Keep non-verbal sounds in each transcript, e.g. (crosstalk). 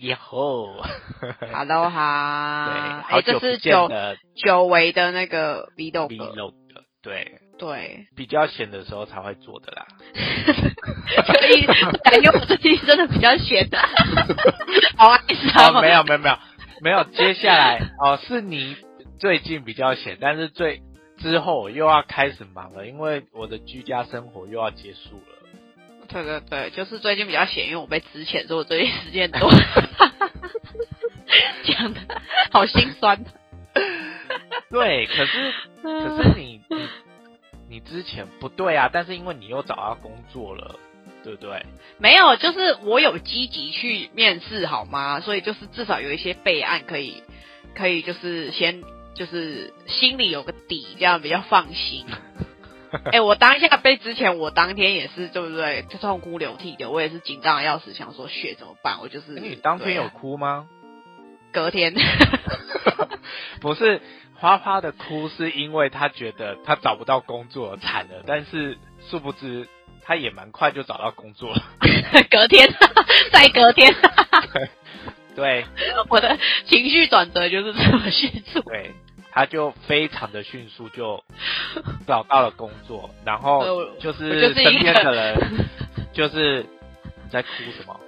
以后，Hello 哈，(laughs) 对，哎，好这是久见的久违的那个 vlog，vlog，对，对，比较闲的时候才会做的啦。所以感觉我最近真的比较闲的，(laughs) 好哀伤哦，没有没有没有没有，接下来 (laughs) 哦是你最近比较闲，但是最之后我又要开始忙了，因为我的居家生活又要结束了。对对对，就是最近比较闲，因为我被之前，所以我最近时间多。(laughs) 讲的好心酸。(laughs) 对，可是 (laughs) 可是你你你之前不对啊，但是因为你又找到工作了，对不对？没有，就是我有积极去面试，好吗？所以就是至少有一些备案可以，可以就是先就是心里有个底，这样比较放心。(laughs) 哎、我当下被之前，我当天也是，对不对？痛哭流涕的，我也是紧张的要死，想说血怎么办？我就是你当天有哭吗？隔天，(laughs) 不是，花花的哭是因为他觉得他找不到工作惨了，但是殊不知他也蛮快就找到工作了。(laughs) 隔天，再隔天，对我的情绪转折就是这么迅速。对，他就非常的迅速就找到了工作，然呃后我就是身边个的人 (laughs) 就是你在哭什么，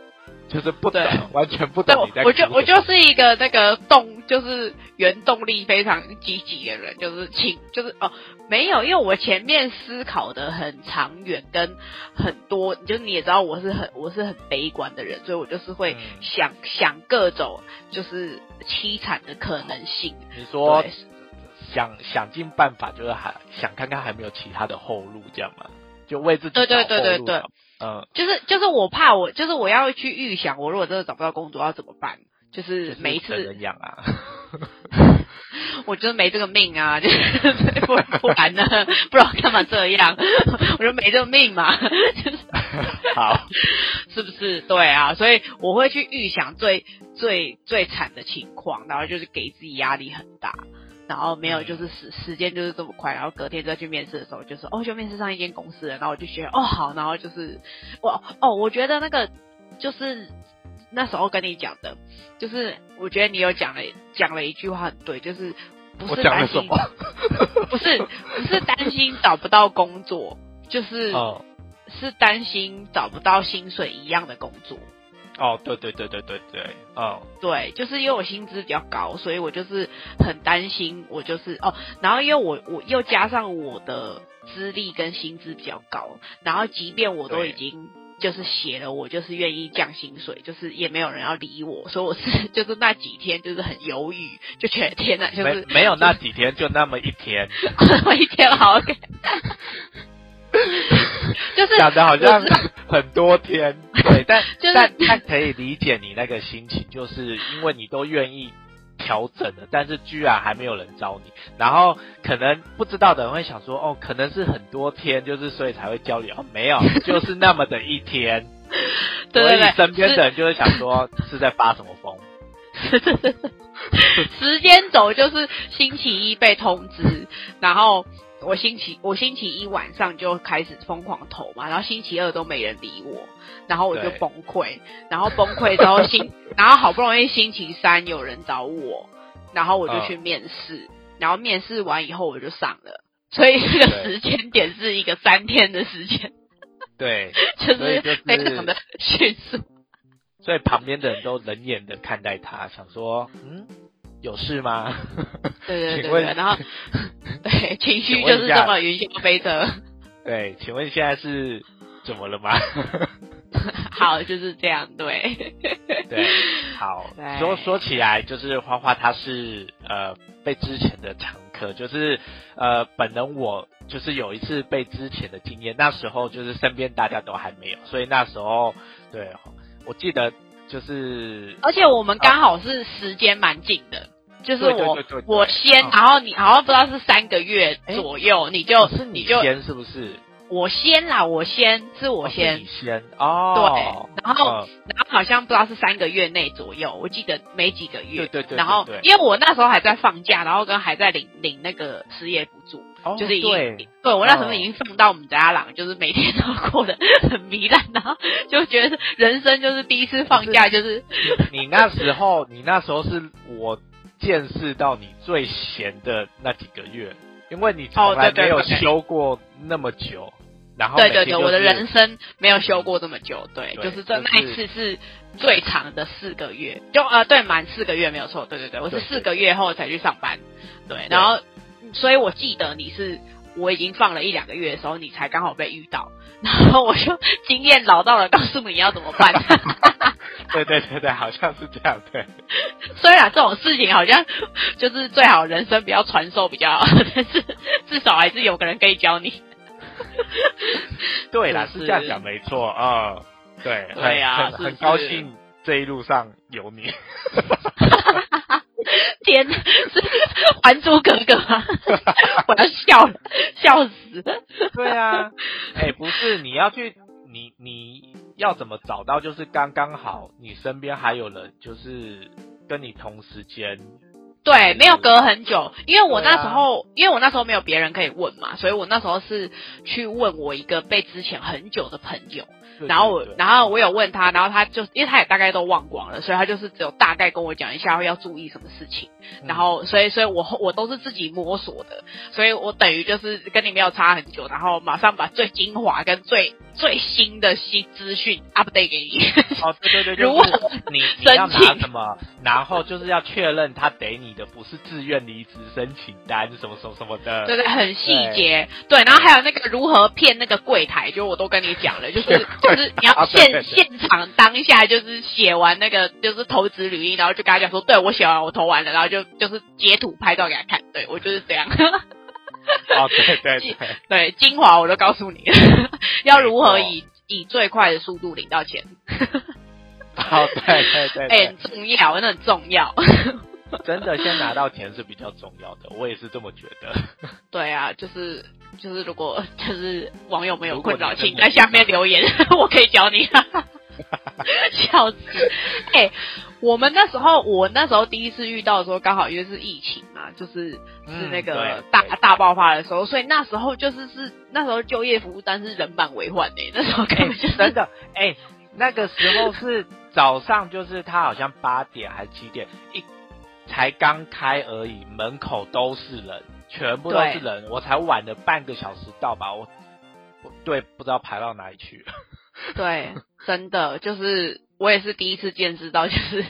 就是不懂，完全不对，懂我你在。我就我就是一个那个动，就是原动力非常积极的人，就是请就是哦，没有，因为我前面思考的很长远，跟很多，就是你也知道我是很我是很悲观的人，所以我就是会嗯。想、想各种就是凄惨的可能性。你说对想想尽办法，就是还想看看还没有其他的后路，这样嘛？就为自己对对对对对嗯，就是就是我怕我就是我要去预想，我如果真的找不到工作要怎么办？就是就是每一次人养啊。(laughs) 我就是没这个命啊，(laughs) 就是不不然呢，(laughs) 不知道干嘛这样？我就没这个命嘛，就是好，是不是？对啊，所以我会去预想最最最惨的情况，然后就是给自己压力很大，然后没有就是时时间就是这么快，然后隔天再去面试的时候，就说哦就面试上一间公司了，然后我就觉得哦好，然后就是我哦我觉得那个就是那时候跟你讲的，就是我觉得你有讲了讲了一句话很对，就是不是担心？(laughs) 不是不是担心找不到工作，就是、哦是担心找不到薪水一样的工作。哦，对对对对对对，哦，对，就是因为我薪资比较高，所以我就是很担心，我就是哦，然后因为我我又加上我的资历跟薪资比较高，然后即便我都已经就是写了，我就是愿意降薪水，就是也没有人要理我，所以我是 (laughs) 就是那几天就是很犹豫，就觉得天哪，就是没没有那几天，就那么一天，(laughs) 我一天好给，(laughs) 就是讲的好像很多天，对，但 (laughs) 就是但但可以理解你那个心情，就是因为你都愿意调整了，但是居然还没有人招你，然后可能不知道的人会想说，哦，可能是很多天，就是所以才会教你，哦，没有，就是那么的一天，(laughs) 对对对所以身边的人就会想说是在发什么疯，时间轴就是星期一被通知，然后我星期我星期一晚上就开始疯狂投嘛，然后星期二都没人理我，然后我就崩溃，然后崩溃之后星，(laughs) 然后好不容易星期三有人找我，然后我就去面试，然后面试完以后我就上了，所以这个时间点是一个三天的时间，对，(laughs) 就是非常的迅速。所以旁边的人都冷眼的看待他，想说，嗯，有事吗？(laughs) (laughs) 对对对然后 (laughs) 对情绪就是这么云霄飞车。对，请问现在是怎么了吗？好，就是这样，对，对，好对，说说起来，就是花花她是呃被之前的常客，就是呃本人我就是有一次被之前的经验，那时候就是身边大家都还没有，所以那时候对我记得就是而且我们刚好是时间蛮近的，就是我我先，嗯然后你好像不知道是三个月左右，你就是你就先是不是？我先啦，我先是我先你，先哦，对然后嗯然后好像不知道是三个月内左右，我记得没几个月。对对对对然后因为我那时候还在放假，然后跟还在领领那个失业补助，哦就是已经对。对我那时候嗯已经放到我们家朗，就是每天都过得很糜烂，然后就觉得人生就是第一次放假，就是你那时候，你那时候是我见识到你最闲的那几个月，因为你从来没有休过那么久，然后对对对，我的人生没有休过这么久，对，对就是这那一次是最长的四个月，就呃对，满四个月没有错，对对对，我是四个月后才去上班，对，然后所以我记得你是我已经放了一两个月的时候，你才刚好被遇到，然后我就经验老道了，告诉你要怎么办。(laughs) 对对对对，好像是这样，对。虽然这种事情好像就是最好人生不要传授比较好，但是至少还是有个人可以教你。对啦，是是这样讲没错啊、嗯对，对呀很高兴这一路上有你。(laughs) (laughs) 天哪，是《还珠格格》吗？(laughs) 我要笑了，笑死了。对啊，(laughs) 哎、不是，你要去，你你要怎么找到？就是刚刚好，你身边还有人，就是跟你同时间。对，没有隔很久，因为我那时候，因为我那时候没有别人可以问嘛，所以我那时候是去问我一个被之前很久的朋友，对然后然后我有问他，然后他就因为他也大概都忘光了，所以他就是只有大概跟我讲一下要注意什么事情，嗯然后所以所以我我都是自己摸索的，所以我等于就是跟你没有差很久，然后马上把最精华跟最最新的新资讯 update 给你。哦，对对对，如 (laughs) 就是你你要拿什么，然后就是要确认他给你的不是自愿离职申请单什么什么什么的。对对，很细节，对，然后还有那个如何骗那个柜台，就我都跟你讲了，就是 (laughs) 就是你要现现场当下就是写完那个就是投资履历，然后就跟他讲说，对我写完我投完了，然后就就是截图拍照给他看，对我就是这样，(laughs) 哦，对对对，对，精华我都告诉你，(laughs) 要如何以以最快的速度领到钱，(laughs) 哦，对对对哎、对很重要，那很重要，真的先拿到钱是比较重要的，我也是这么觉得。对啊，就是就是如果就是网友们有困扰，请在下面留言，我可以教你。(laughs) 笑死！哎、我们那时候，我那时候第一次遇到的时候，刚好因为是疫情嘛，就是是嗯那个大对大爆发的时候，所以那时候就是是那时候就业服务单是人满为患呢、那时候根本就是真的，哎、那个时候是早上，就是他好像八点还几点，一才刚开而已，门口都是人，全部都是人，我才晚了半个小时到吧，我我对不知道排到哪里去了。(laughs) 对，真的就是我也是第一次见识到，就是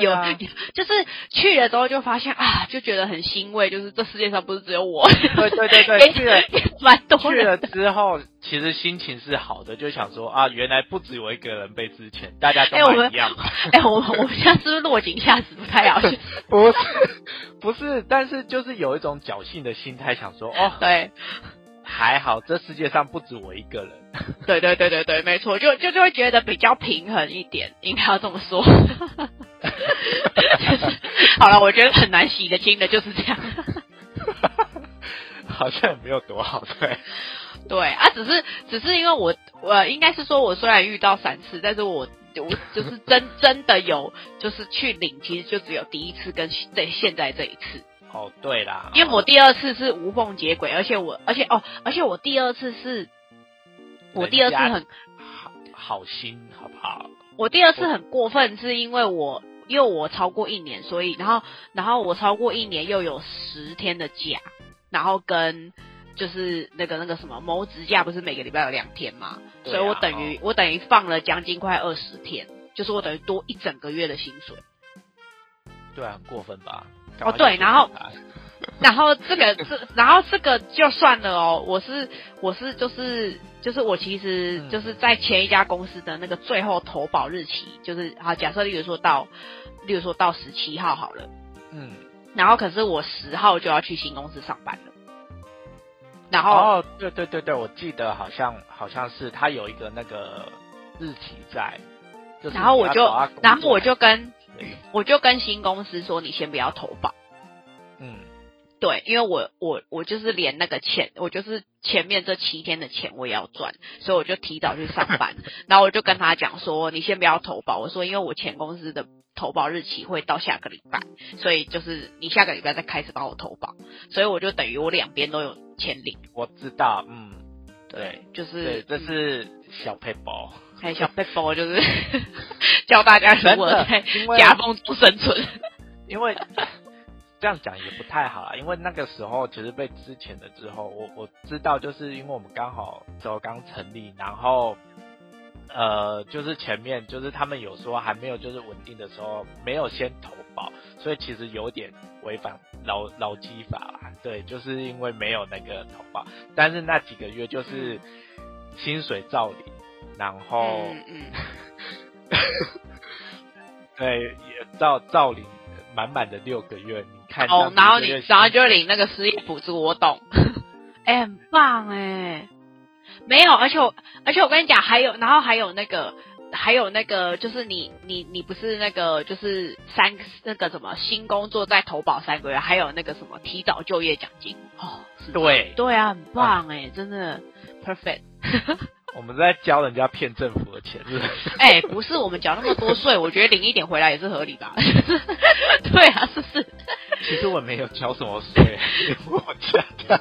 有、啊就是去了之后就发现啊，就觉得很欣慰，就是这世界上不是只有我，对对对对，也 (laughs) 去了也蛮多去了之后，其实心情是好的，就想说啊，原来不止我一个人被之前，大家都一样。哎、我们我们现在是不是落井下石不太好？(laughs) 不是不是，但是就是有一种侥幸的心态，想说哦，对还好这世界上不止我一个人。(laughs) 对对对对对，没错，就就就会觉得比较平衡一点，(laughs) 应该要这么说。就 (laughs) 是好了，我觉得很难洗得清的，就是这样。好像也没有多好，对。对啊，只是只是因为我我应该是说，我虽然遇到三次，但是我我就是真真的有就是去领，其实就只有第一次跟对现在这一次，哦，对啦，因为我第二次是无缝接轨，而且我而且哦，而且我第二次是，我第二次很好好心，好不好？我第二次很过分，是因为我因为我超过一年，所以然后然后我超过一年又有十天的假，然后跟就是那个那个什么谋职假不是每个礼拜有两天嘛，啊所以我等于、我等于放了将近快二十天，就是我等于多一整个月的薪水。对啊，很过分吧？哦对然后 (laughs) 然后这个这，然后这个就算了哦。我是我是就是就是我其实嗯就是在前一家公司的那个最后投保日期，就是好假设例如说到，例如说到十七号好了，嗯，然后可是我十号就要去新公司上班了，然后、哦，对对对对，我记得好像好像是他有一个那个日期在，就是然后我就然后我就跟对我就跟新公司说，你先不要投保。嗯，对，因为我我我就是连那个钱，我就是前面这七天的钱我也要赚，所以我就提早去上班，(laughs) 然后我就跟他讲说，你先不要投保，我说因为我前公司的投保日期会到下个礼拜，所以就是你下个礼拜再开始帮我投保，所以我就等于我两边都有钱领。我知道，嗯，对，就对，是这是小配包。还有小背包，就是 (laughs) 教大家如何在因为夹缝中生存。(laughs) 因为这样讲也不太好啦，因为那个时候其实被之前的之后，我我知道，就是因为我们刚好之后刚成立，然后呃，就是前面就是他们有说还没有就是稳定的时候，没有先投保，所以其实有点违反劳劳基法啦。对，就是因为没有那个投保，但是那几个月就是薪水照领，然后。嗯嗯，(laughs) 对，也照照领满满的六个月，你看哦然后你然后就薪领那个失业补助，我懂。(laughs) 哎、很棒哎，没有，而且我而且我跟你讲，还有，然后还有那个。还有那个，就是你你你不是那个，就是三那个什么新工作在投保三个月，还有那个什么提早就业奖金哦，是对，对啊，很棒哎，真的 perfect。我们在教人家骗政府的钱，是不是？(laughs) 哎、不是我们缴那么多税，我觉得领一点回来也是合理吧？(laughs) 对啊，是不是？其实我没有交什么税，(laughs) 我家的。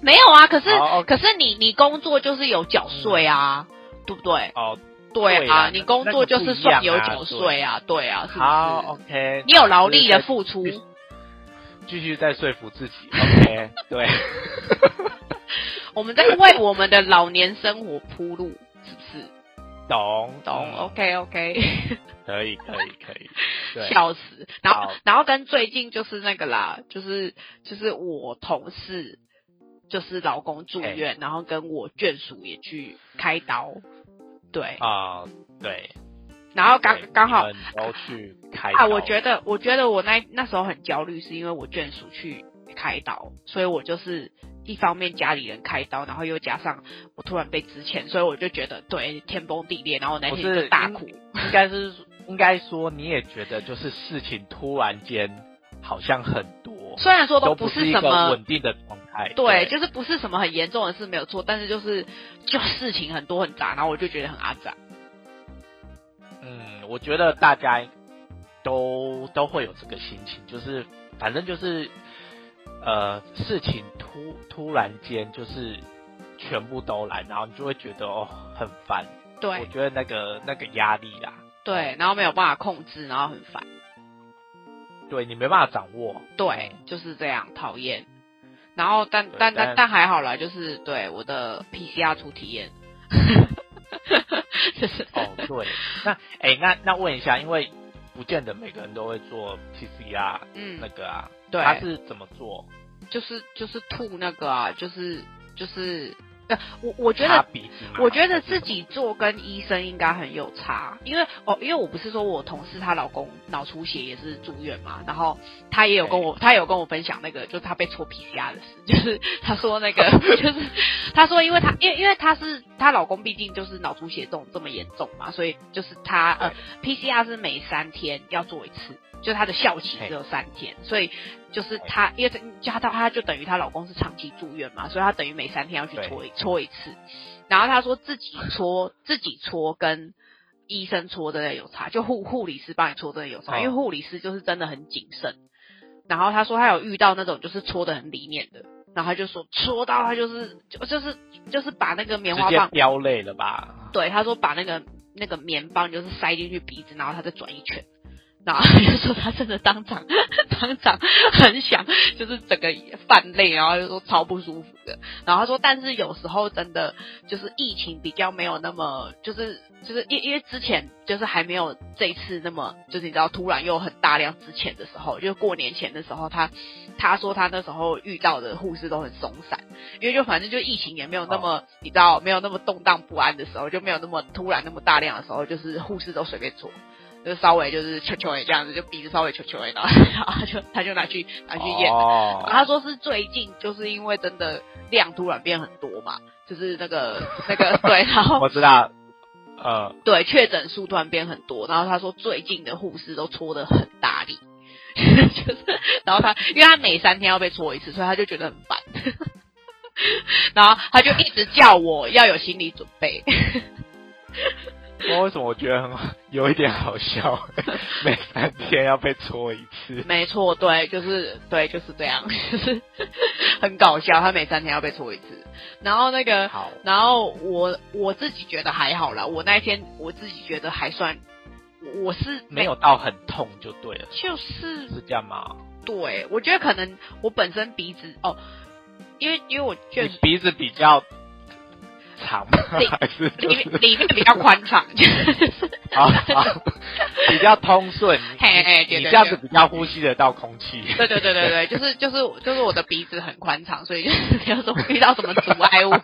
没有啊，可是可是你你工作就是有缴税啊，对不对？哦，对对啊，你工作就是算有缴税啊，对啊？好，OK，你有劳力的付出，继续在说服自己，OK，对，我们在为我们的老年生活铺路，是不是？懂懂嗯？OK OK，(laughs) 可以，可以，可以，(laughs) 对，笑死。然后然后跟最近就是那个啦，就是就是我同事。就是老公住院，然后跟我眷属也去开刀，对，啊，对，然后刚对刚好你们都去开啊，我觉得，我觉得我那那时候很焦虑，是因为我眷属去开刀，所以我就是一方面家里人开刀，然后又加上我突然被支遣，所以我就觉得对天崩地裂，然后我那不天就大哭。应该是应该说你也觉得就是事情突然间好像很多，虽然说都不是什么稳定的状态，对，就是不是什么很严重的事没有错，但是就是就事情很多很杂，然后我就觉得很阿杂。嗯，我觉得大家都都会有这个心情，就是反正就是呃事情突突然间就是全部都来，然后你就会觉得哦很烦。对我觉得那个那个压力啦，对，然后没有办法控制，然后很烦。对你没办法掌握。对，就是这样，讨厌。然后但但但但但还好啦，就是对我的 PCR 出体验，(laughs) 就是哦，对，那哎、那那问一下，因为不见得每个人都会做 PCR 嗯那，个啊，对他是怎么做？就是就是吐那个啊，就是就是，呃，我我觉得。我觉得自己做跟医生应该很有差，因为哦，因为我不是说我同事她老公脑出血也是住院嘛，然后她也有跟我，她有跟我分享那个，就是她被戳 PCR 的事，(laughs) 就是她说那个，(laughs) 就是她说，因为她因为因为她是她老公，毕竟就是脑出血这种这么严重嘛，所以就是她呃 PCR 是每三天要做一次，就她的效期只有三天，所以就是她因为加到她就等于她老公是长期住院嘛，所以她等于每三天要去对戳一搓一次。然后她说自己搓 (laughs) 自己搓跟医生搓真的有差，就护护理师帮你搓真的有差，哦因为护理师就是真的很谨慎。然后她说她有遇到那种就是搓的很里面的，然后她就说搓到她就是就就是就是把那个棉花棒，飙泪了吧？对，她说把那个那个棉棒就是塞进去鼻子，然后她再转一圈。然后她就说他真的当场当场很想，就是整个犯累，然后就说超不舒服的。然后他说，但是有时候真的就是疫情比较没有那么，就是就是因因为之前就是还没有这一次那么，就是你知道突然又很大量之前的时候，就是过年前的时候，他他说他那时候遇到的护士都很松散，因为就反正就疫情也没有那么、你知道没有那么动荡不安的时候，就没有那么突然那么大量的时候，就是护士都随便做。就稍微就是球球也这样子，就鼻子稍微球球然后 (laughs) 然后他就他就拿去拿去验，哦，他说是最近就是因为真的量突然变很多嘛，就是那个那个 (laughs) 对，然后 (laughs) 我知道，呃，对确诊数突然变很多，然后他说最近的护士都搓的很大力，就是然后他因为他每三天要被搓一次，所以他就觉得很烦，然后他就一直叫我要有心理准备。我为什么我觉得有一点好笑？(laughs) 每三天要被搓一次，没错，对，就是对，就是这样，就 (laughs) 是很搞笑。他每三天要被搓一次，然后那个，好，然后我我自己觉得还好啦，我那一天我自己觉得还算，我是没有到很痛就对了，就是是这样吗？对，我觉得可能我本身鼻子哦，因为因为我觉得鼻子比较长 (laughs) 还是就里面是里面比较宽敞，就是好好比较通顺？(laughs) 你嘿嘿对对你这样子比较呼吸得到空气。对对对对对，就是就是就是我的鼻子很宽敞，所以就是没有什么遇到什么阻碍物。(laughs)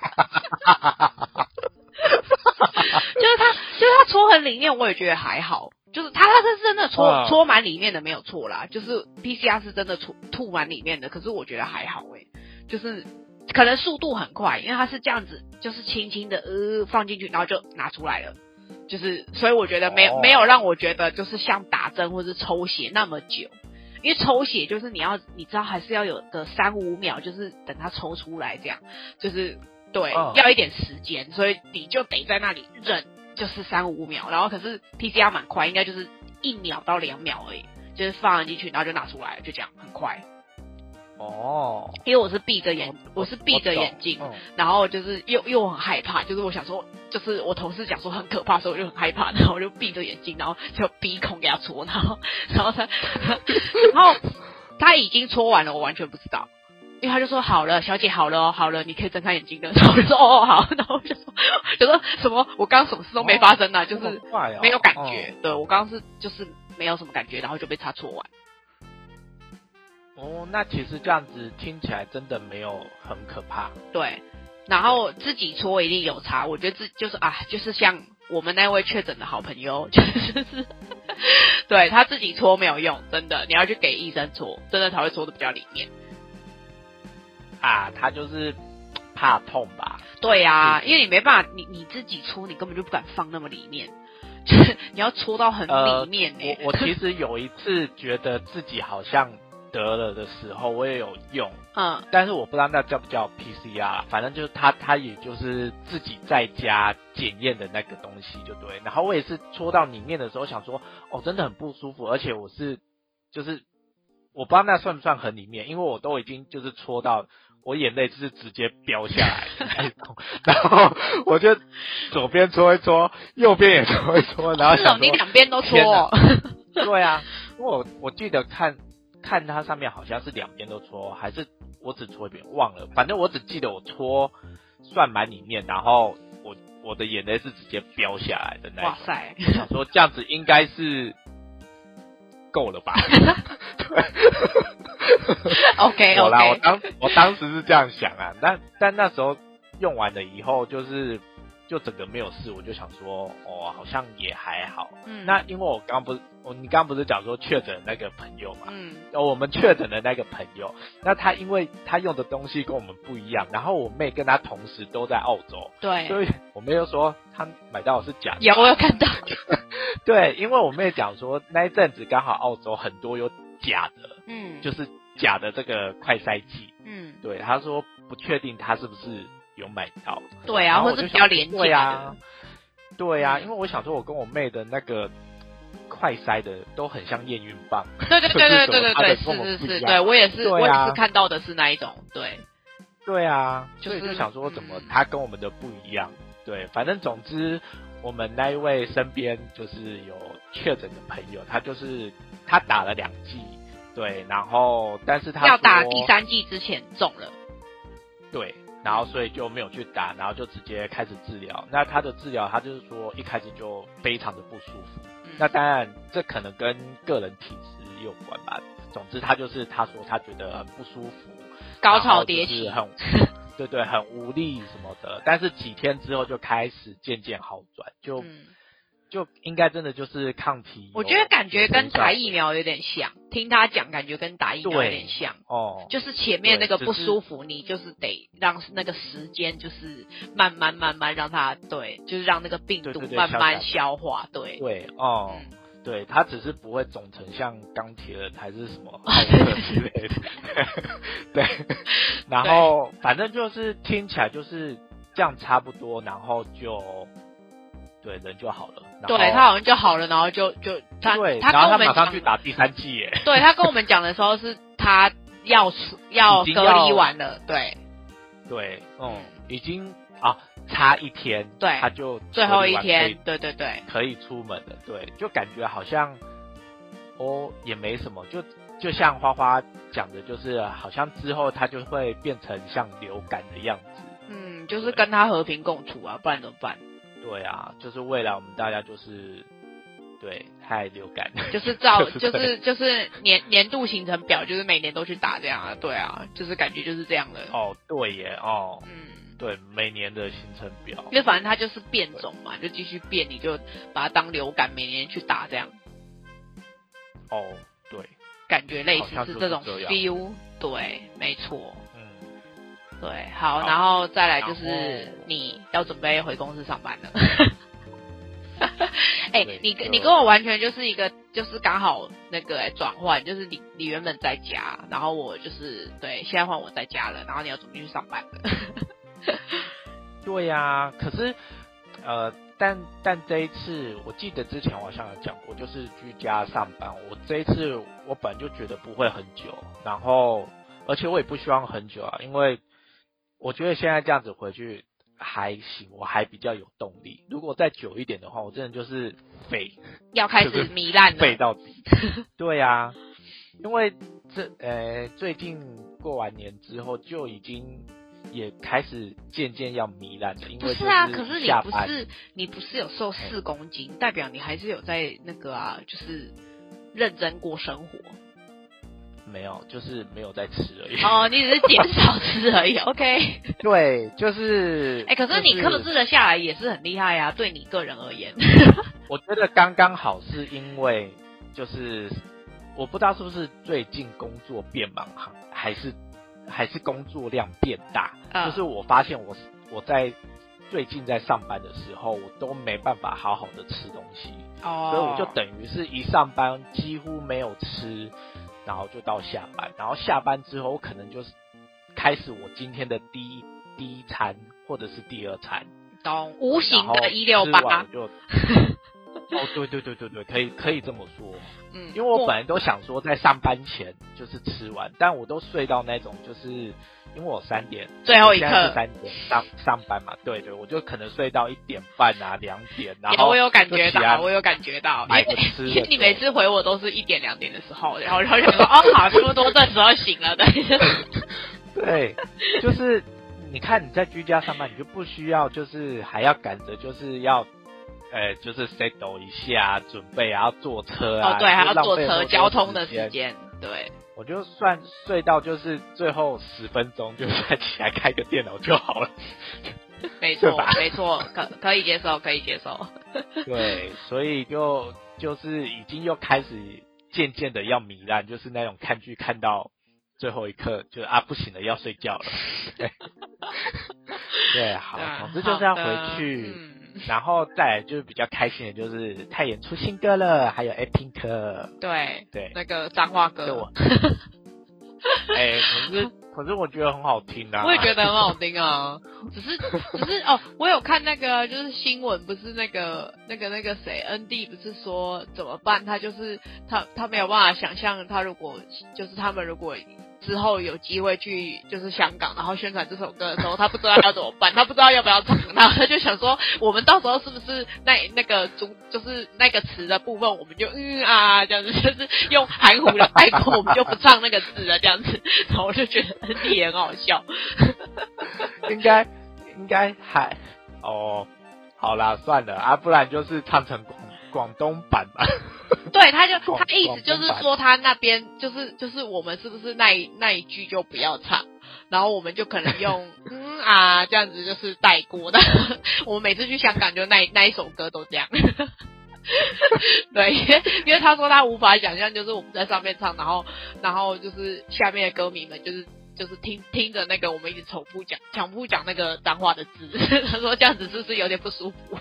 就是他，就是他戳很里面，我也觉得还好。就是他，他是真的戳嗯戳满里面的没有错啦。就是 PCR 是真的吐吐满里面的，可是我觉得还好诶、就是可能速度很快，因为它是这样子，就是轻轻的呃放进去，然后就拿出来了。就是所以我觉得没有、哦没有让我觉得就是像打针或是抽血那么久。因为抽血就是你要你知道还是要有个三五秒，就是等它抽出来这样，就是对、嗯要一点时间，所以你就得在那里忍，就是三五秒。然后可是 PCR 蛮快，应该就是一秒到两秒而已，就是放进去然后就拿出来，就这样很快。哦，因为我是闭着眼，我是闭着眼睛，嗯然后就是又又很害怕，就是我想说，就是我同事讲说很可怕，所以我就很害怕，然后我就闭着眼睛，然后就鼻孔给他戳，然后然后他然后他已经戳完了，我完全不知道。因为他就说好了，小姐好了哦，好了，你可以睁开眼睛了。(laughs) 然后我就说哦好，然后我就说就说什么我刚刚什么事都没发生呢、就是没有感觉。对我刚刚是就是没有什么感觉，然后就被他戳完。哦，那其实这样子听起来真的没有很可怕。对，然后自己搓一定有差，我觉得自就是啊，就是像我们那位确诊的好朋友，(laughs) 就是对他自己搓没有用，真的，你要去给医生搓，真的才会搓的比较里面。啊，他就是怕痛吧？对呀、对因为你没办法，你你自己搓，你根本就不敢放那么里面，就是你要搓到很呃里面呢、我我其实有一次觉得自己好像得了的时候，我也有用，嗯但是我不知道那叫不叫 PCR，啦反正就是他他也就是自己在家检验的那个东西就对。然后我也是戳到里面的时候想说，哦，真的很不舒服，而且我是就是我不知道那算不算很里面，因为我都已经就是戳到。我眼泪就是直接飙下来的那种，(laughs) 然后我就左边搓一搓，右边也搓一搓，然后你两边都天搓哦，对啊，因为我我记得看看它上面好像是两边都搓，还是我只搓一边忘了，反正我只记得我搓算满里面，然后我我的眼泪是直接飙下来的那种。哇塞，想说这样子应该是够了吧？对 OK 有啦，我当我当时是这样想啊，但但那时候用完了以后，就是就整个没有事，我就想说，哦，好像也还好。嗯。那因为我刚不是我你刚不是讲说确诊那个朋友嘛，嗯。哦我们确诊的那个朋友，那他因为他用的东西跟我们不一样，然后我妹跟他同时都在澳洲，对，所以我妹又说她买到的是假的。有我有看到，(laughs) 对，因为我妹讲说那一阵子刚好澳洲很多有假的，嗯。就是假的这个快筛剂。嗯。对，她说不确定她是不是有买到。对啊，或者是比较廉价对啊因为我想说，我跟我妹的那个快塞的都很像验孕棒。对对对对对对对，(laughs) 是是是对我也是，啊我也是看到的是那一种，对，对啊，就是所以就想说，怎么嗯他跟我们的不一样？对，反正总之，我们那一位身边就是有确诊的朋友，他就是他打了两剂，对，然后但是他要打第三剂之前中了，对，然后所以就没有去打，然后就直接开始治疗。那他的治疗，他就是说一开始就非常的不舒服。嗯那当然，这可能跟个人体质有关吧。总之，他就是他说他觉得很不舒服，高潮迭起很对对，很无力什么的。但是几天之后就开始渐渐好转，就、嗯，就应该真的就是抗体。我觉得感觉跟打疫苗苗有点像，听他讲感觉跟打疫苗有点像。哦，就是前面那个不舒服，你就是得让那个时间，就是慢慢慢慢让它对，就是让那个病毒慢慢消化，对，对哦。嗯，对，它只是不会肿成像钢铁人还是什么 (laughs) 之类的。(laughs) 对，然后反正就是听起来就是这样差不多，然后就对人就好了。对他好像就好了，然后就就他对，他然后他马上去打第三季耶。对他跟我们讲的时候是他要出 (laughs) 要隔离完了，对对，嗯，已经啊差一天，对，他就最后一天，对对对，可以出门了，对，就感觉好像哦也没什么，就就像花花讲的，就是好像之后他就会变成像流感的样子，嗯，就是跟他和平共处啊，不然怎么办？对啊，就是未来我们大家就是对太流感，就是照 (laughs) 就是就是年年度行程表，就是每年都去打这样啊，对啊，就是感觉就是这样的。哦，对耶，哦，嗯，对，每年的行程表，因为反正它就是变种嘛，就继续变，你就把它当流感，每年去打这样。哦，对，感觉类似是这种 feel，对，没错。对，好，然后再来就是你要准备回公司上班了。(laughs) 哎，你跟你跟我完全就是一个，就是刚好那个转换，就是你你原本在家，然后我就是对，现在换我在家了，然后你要准备去上班了。(laughs) 对呀，可是呃，但但这一次，我记得之前我好像有讲过，就是居家上班。我这一次我本就觉得不会很久，然后而且我也不希望很久啊，因为。我觉得现在这样子回去还行，我还比较有动力。如果再久一点的话，我真的就是废，(laughs) 要开始糜烂了，废到底。(laughs) 对呀，因为这呃最近过完年之后就已经也开始渐渐要糜烂了。因为不是啊，可是你不是你不是有瘦四公斤，代表你还是有在那个啊，就是认真过生活。没有，就是没有在吃而已。哦，你只是减少吃而已。(laughs) OK。对，就是。哎，可是你克制的下来也是很厉害呀，对你个人而言。(laughs) 我觉得刚刚好，是因为就是我不知道是不是最近工作变忙，还是还是工作量变大。就是我发现我我在最近在上班的时候，我都没办法好好的吃东西。哦。所以我就等于是一上班几乎没有吃。然后就到下班，然后下班之后，我可能就是开始我今天的第一第一餐或者是第二餐，懂。无形的一六八。就，哦对对对对对，可以可以这么说，嗯，因为我本来都想说在上班前就是吃完，但我都睡到那种就是。因为我三点最后一刻三点上上班嘛，对对，我就可能睡到一点半啊两点，然后我有感觉到，我有感觉到，买个吃。你每次回我都是一点两点的时候，然后然后想说哦好，差不多这时候醒了的。(laughs) 对，就是你看你在居家上班，你就不需要就是还要赶着就是要，呃，就是 settle 一下准备，然后坐车啊，哦对，还要坐车交通的时间，对。我就算睡到就是最后十分钟，就再起来开个电脑就好了。没 (laughs) 错，没错，可可以接受，可以接受。对，所以就就是已经又开始渐渐的要糜烂，就是那种看剧看到最后一刻，就啊不行了，要睡觉了。(laughs) 对，好，(laughs) 总之就是要回去。然后再来就是比较开心的，就是泰妍出新歌了，还有 A Pink，对对，那个脏话歌，我，(laughs) 哎，可是可是我觉得很好听啊，我也觉得很好听啊，只是只是哦，我有看那个就是新闻，不是那个那个那个谁 N D 不是说怎么办？他就是他他没有办法想象，他如果就是他们如果。之后有机会去就是香港，然后宣传这首歌的时候，他不知道要怎么办，(laughs) 他不知道要不要唱，然后他就想说，我们到时候是不是那那个主就是那个词的部分，我们就嗯啊这样子，就是用含糊的带过，我们就不唱那个字了这样子，(laughs) 然后我就觉得也很好笑。(laughs) 应该应该还哦，好啦，算了啊，不然就是唱成广广东版吧。(laughs) 对，他就他意思就是说，他那边就是就是我们是不是那一那一句就不要唱，然后我们就可能用 (laughs) 嗯啊这样子就是带过的。(laughs) 我们每次去香港就那那一首歌都这样。对，因为因为他说他无法想象，就是我们在上面唱，然后然后就是下面的歌迷们就是就是听听着那个我们一直重复讲重复讲那个脏话的字，他说这样子是不是有点不舒服？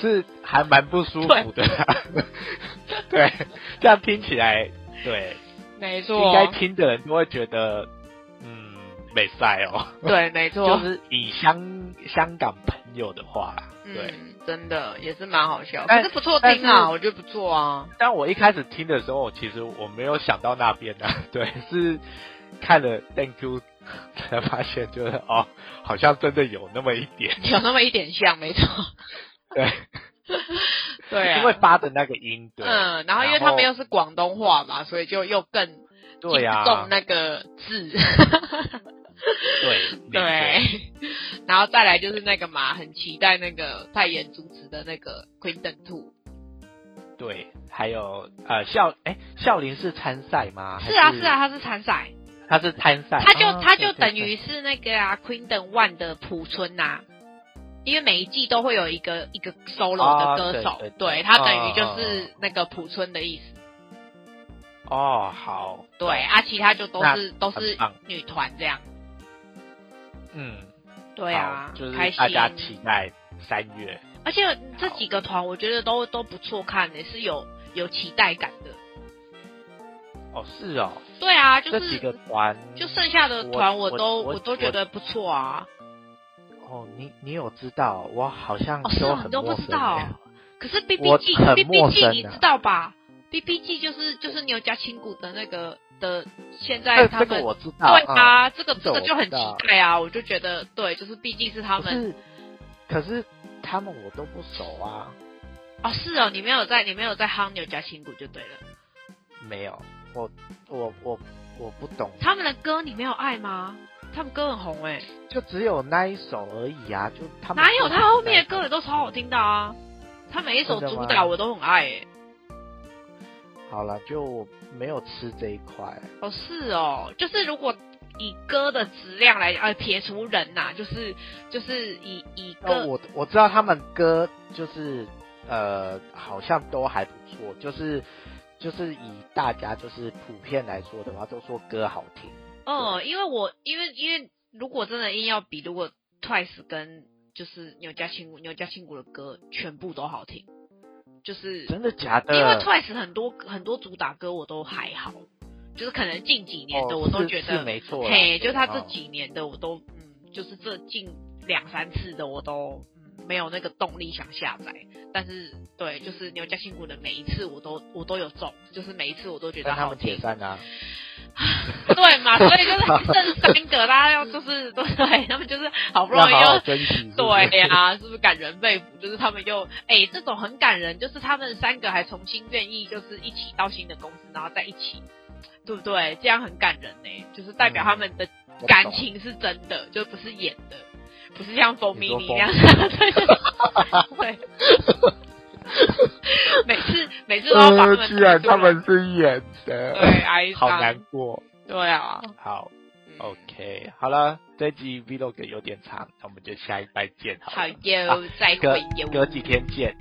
是还蛮不舒服的。(laughs) 对，这样听起来，对，没错，应该听的人都会觉得，嗯，美赛哦。对，没错，(laughs) 就是以香香港朋友的话啦，对，真的也是蛮好笑，可是不错听啊，我觉得不错啊。但我一开始听的时候，其实我没有想到那边的，(laughs) 对，是看了 Thank you 才发现，就是哦，好像真的有那么一点，有那么一点像，没错。对，(laughs) 对啊，因为发的那个音，对，嗯，然后因为他们又是广东话嘛，所以就又更对呀，重那个字，对 (laughs) 对，然后再来就是那个嘛，很期待那个代言主持的那个 Queen Two，对，还有呃笑，哎，笑林是参赛吗？是啊是啊，他是参赛，他是参赛，他就他就等于是那个啊 Queen One 的普村呐。因为每一季都会有一个一个 solo 的歌手，对他等于就是那个朴村的意思。哦，好。对啊，其他就都是都是女团这样。嗯，对啊，就是大家期待三月。而且这几个团我觉得都都不错看也，是有有期待感的。哦，是哦。对啊，就是这几个团，就剩下的团我都我都觉得不错啊。哦，你你有知道？我好像都很都不知道。可是 B B G B B G 你知道吧？B B G 就是就是牛家青谷的那个的，现在他们我知道。对啊，这个这个就很期待啊！我就觉得对，就是毕竟是他们。可是他们我都不熟啊。哦，是哦，你没有在你没有在夯牛家青谷就对了。没有，我我我我不懂。他们的歌你没有爱吗？他们歌很红哎，就只有那一首而已啊！就他们哪有他后面的歌也都超好听的啊！他每一首主打我都很爱哎。好了，就没有吃这一块哦。是哦，就是如果以歌的质量来讲，呃，撇除人呐，就是就是以以歌，我我知道他们歌就是呃，好像都还不错，就是就是以大家就是普遍来说的话，都说歌好听。哦，因为我因为因为如果真的硬要比，如果 Twice 跟就是牛家庆牛家庆谷的歌全部都好听，就是真的假的？因为 Twice 很多很多主打歌我都还好，就是可能近几年的我都觉得没错，嘿，就他这几年的我都嗯，就是这近两三次的我都嗯没有那个动力想下载，但是对，就是牛家新谷的每一次我都我都有中，就是每一次我都觉得他们解散啊。(laughs) 对嘛，所以就是剩三个，大家要就是 (laughs) 对，他们就是好不容易又对呀，是不是感人肺腑？就是他们又哎，这种很感人，就是他们三个还重新愿意就是一起到新的公司，然后在一起，对不对？这样很感人呢，就是代表他们的感情是真的，就不是演的，不是像蜂蜜那样，(laughs) 对。(laughs) 每次每次都要把他们，居然他们是演的，对，哀好难过。对啊，好，OK，好了，这集 Vlog 有点长，那我们就下一拜见，好，有再会，隔几天见，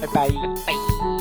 拜拜，拜。